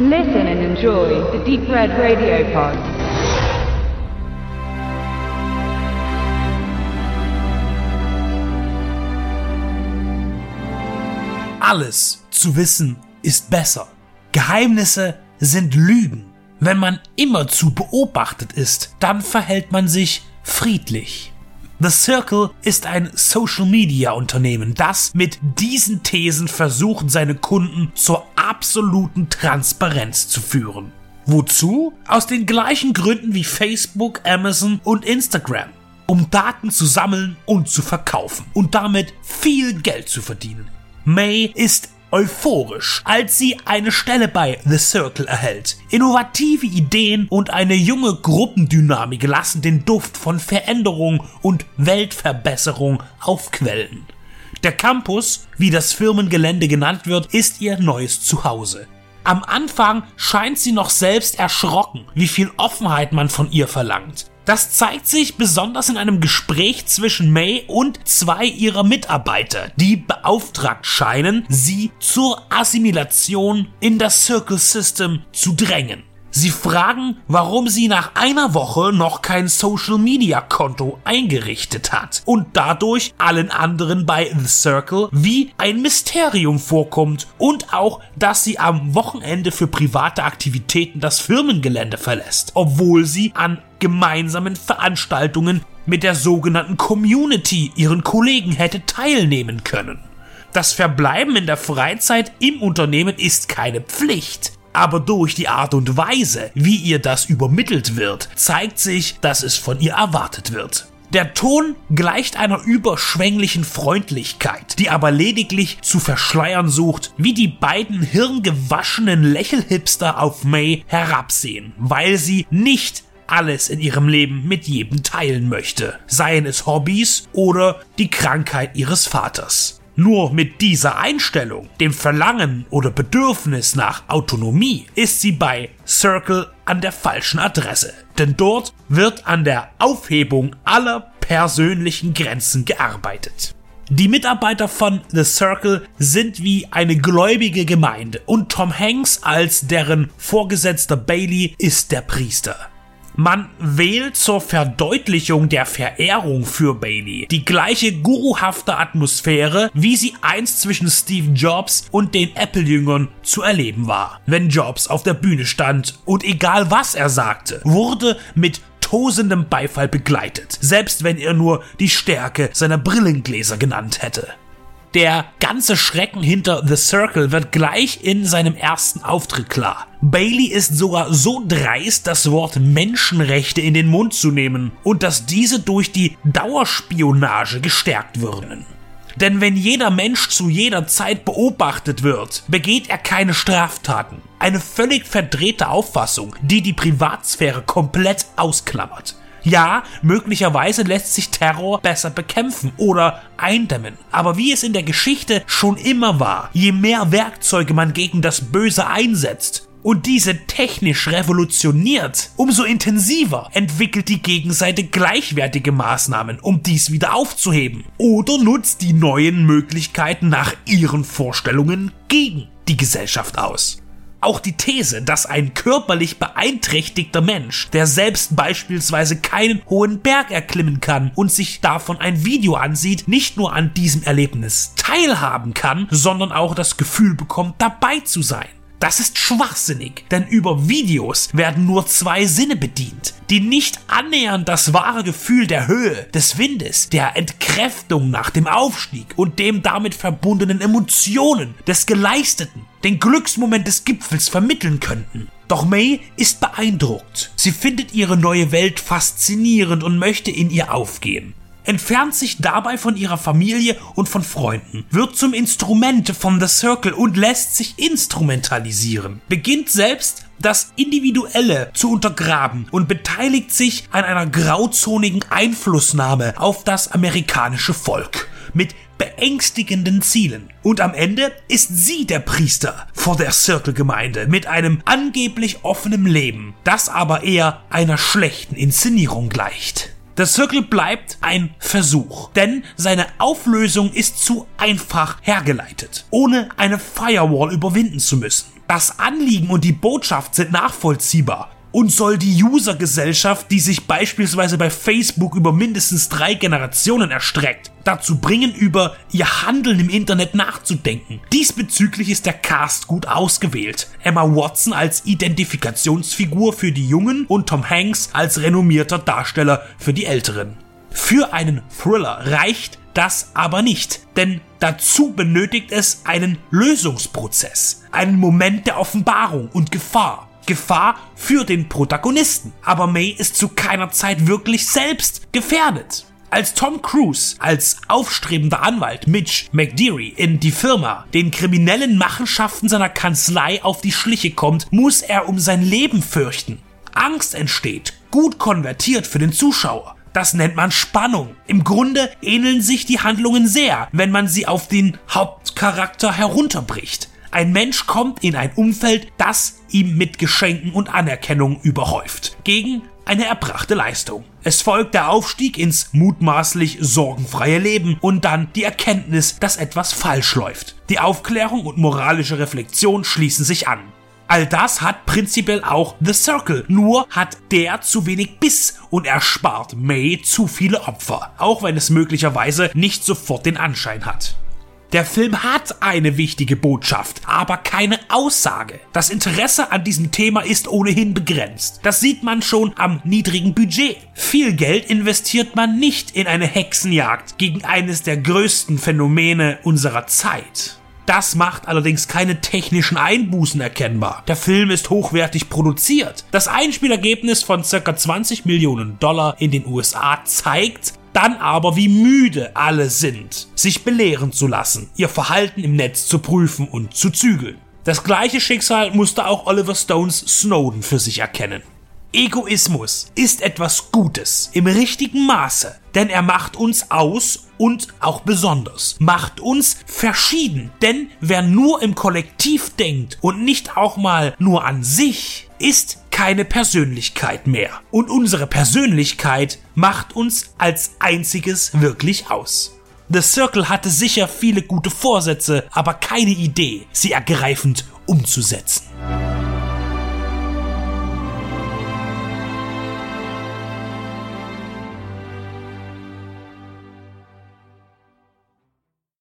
Listen and enjoy the Deep Red Radio Pod. Alles zu wissen ist besser. Geheimnisse sind Lügen. Wenn man immerzu beobachtet ist, dann verhält man sich friedlich. The Circle ist ein Social-Media-Unternehmen, das mit diesen Thesen versucht, seine Kunden zur absoluten Transparenz zu führen. Wozu? Aus den gleichen Gründen wie Facebook, Amazon und Instagram. Um Daten zu sammeln und zu verkaufen und damit viel Geld zu verdienen. May ist euphorisch, als sie eine Stelle bei The Circle erhält. Innovative Ideen und eine junge Gruppendynamik lassen den Duft von Veränderung und Weltverbesserung aufquellen. Der Campus, wie das Firmengelände genannt wird, ist ihr neues Zuhause. Am Anfang scheint sie noch selbst erschrocken, wie viel Offenheit man von ihr verlangt. Das zeigt sich besonders in einem Gespräch zwischen May und zwei ihrer Mitarbeiter, die beauftragt scheinen, sie zur Assimilation in das Circle System zu drängen. Sie fragen, warum sie nach einer Woche noch kein Social-Media-Konto eingerichtet hat und dadurch allen anderen bei The Circle wie ein Mysterium vorkommt und auch, dass sie am Wochenende für private Aktivitäten das Firmengelände verlässt, obwohl sie an gemeinsamen Veranstaltungen mit der sogenannten Community ihren Kollegen hätte teilnehmen können. Das Verbleiben in der Freizeit im Unternehmen ist keine Pflicht. Aber durch die Art und Weise, wie ihr das übermittelt wird, zeigt sich, dass es von ihr erwartet wird. Der Ton gleicht einer überschwänglichen Freundlichkeit, die aber lediglich zu verschleiern sucht, wie die beiden hirngewaschenen Lächelhipster auf May herabsehen, weil sie nicht alles in ihrem Leben mit jedem teilen möchte, seien es Hobbys oder die Krankheit ihres Vaters. Nur mit dieser Einstellung, dem Verlangen oder Bedürfnis nach Autonomie, ist sie bei Circle an der falschen Adresse. Denn dort wird an der Aufhebung aller persönlichen Grenzen gearbeitet. Die Mitarbeiter von The Circle sind wie eine gläubige Gemeinde und Tom Hanks als deren Vorgesetzter Bailey ist der Priester. Man wählt zur Verdeutlichung der Verehrung für Bailey die gleiche guruhafte Atmosphäre, wie sie einst zwischen Steve Jobs und den Apple-Jüngern zu erleben war. Wenn Jobs auf der Bühne stand und egal was er sagte, wurde mit tosendem Beifall begleitet, selbst wenn er nur die Stärke seiner Brillengläser genannt hätte. Der ganze Schrecken hinter The Circle wird gleich in seinem ersten Auftritt klar. Bailey ist sogar so dreist, das Wort Menschenrechte in den Mund zu nehmen und dass diese durch die Dauerspionage gestärkt würden. Denn wenn jeder Mensch zu jeder Zeit beobachtet wird, begeht er keine Straftaten. Eine völlig verdrehte Auffassung, die die Privatsphäre komplett ausklammert. Ja, möglicherweise lässt sich Terror besser bekämpfen oder eindämmen. Aber wie es in der Geschichte schon immer war, je mehr Werkzeuge man gegen das Böse einsetzt, und diese technisch revolutioniert, umso intensiver entwickelt die Gegenseite gleichwertige Maßnahmen, um dies wieder aufzuheben. Oder nutzt die neuen Möglichkeiten nach ihren Vorstellungen gegen die Gesellschaft aus. Auch die These, dass ein körperlich beeinträchtigter Mensch, der selbst beispielsweise keinen hohen Berg erklimmen kann und sich davon ein Video ansieht, nicht nur an diesem Erlebnis teilhaben kann, sondern auch das Gefühl bekommt, dabei zu sein. Das ist schwachsinnig, denn über Videos werden nur zwei Sinne bedient, die nicht annähernd das wahre Gefühl der Höhe, des Windes, der Entkräftung nach dem Aufstieg und dem damit verbundenen Emotionen, des Geleisteten, den Glücksmoment des Gipfels vermitteln könnten. Doch May ist beeindruckt. Sie findet ihre neue Welt faszinierend und möchte in ihr aufgehen entfernt sich dabei von ihrer Familie und von Freunden, wird zum Instrument von The Circle und lässt sich instrumentalisieren, beginnt selbst das Individuelle zu untergraben und beteiligt sich an einer grauzonigen Einflussnahme auf das amerikanische Volk mit beängstigenden Zielen. Und am Ende ist sie der Priester vor der Circle-Gemeinde mit einem angeblich offenen Leben, das aber eher einer schlechten Inszenierung gleicht. The Circle bleibt ein Versuch, denn seine Auflösung ist zu einfach hergeleitet, ohne eine Firewall überwinden zu müssen. Das Anliegen und die Botschaft sind nachvollziehbar und soll die User-Gesellschaft, die sich beispielsweise bei Facebook über mindestens drei Generationen erstreckt, dazu bringen, über ihr Handeln im Internet nachzudenken. Diesbezüglich ist der Cast gut ausgewählt. Emma Watson als Identifikationsfigur für die Jungen und Tom Hanks als renommierter Darsteller für die Älteren. Für einen Thriller reicht das aber nicht, denn dazu benötigt es einen Lösungsprozess, einen Moment der Offenbarung und Gefahr. Gefahr für den Protagonisten. Aber May ist zu keiner Zeit wirklich selbst gefährdet. Als Tom Cruise als aufstrebender Anwalt Mitch McDeary in die Firma den kriminellen Machenschaften seiner Kanzlei auf die Schliche kommt, muss er um sein Leben fürchten. Angst entsteht, gut konvertiert für den Zuschauer. Das nennt man Spannung. Im Grunde ähneln sich die Handlungen sehr, wenn man sie auf den Hauptcharakter herunterbricht. Ein Mensch kommt in ein Umfeld, das ihm mit Geschenken und Anerkennung überhäuft. Gegen eine erbrachte Leistung. Es folgt der Aufstieg ins mutmaßlich sorgenfreie Leben und dann die Erkenntnis, dass etwas falsch läuft. Die Aufklärung und moralische Reflexion schließen sich an. All das hat prinzipiell auch The Circle, nur hat der zu wenig Biss und erspart May zu viele Opfer, auch wenn es möglicherweise nicht sofort den Anschein hat. Der Film hat eine wichtige Botschaft, aber keine Aussage. Das Interesse an diesem Thema ist ohnehin begrenzt. Das sieht man schon am niedrigen Budget. Viel Geld investiert man nicht in eine Hexenjagd gegen eines der größten Phänomene unserer Zeit. Das macht allerdings keine technischen Einbußen erkennbar. Der Film ist hochwertig produziert. Das Einspielergebnis von ca. 20 Millionen Dollar in den USA zeigt, dann aber, wie müde alle sind, sich belehren zu lassen, ihr Verhalten im Netz zu prüfen und zu zügeln. Das gleiche Schicksal musste auch Oliver Stones Snowden für sich erkennen. Egoismus ist etwas Gutes im richtigen Maße, denn er macht uns aus und auch besonders, macht uns verschieden, denn wer nur im Kollektiv denkt und nicht auch mal nur an sich, ist keine Persönlichkeit mehr. Und unsere Persönlichkeit macht uns als einziges wirklich aus. The Circle hatte sicher viele gute Vorsätze, aber keine Idee, sie ergreifend umzusetzen.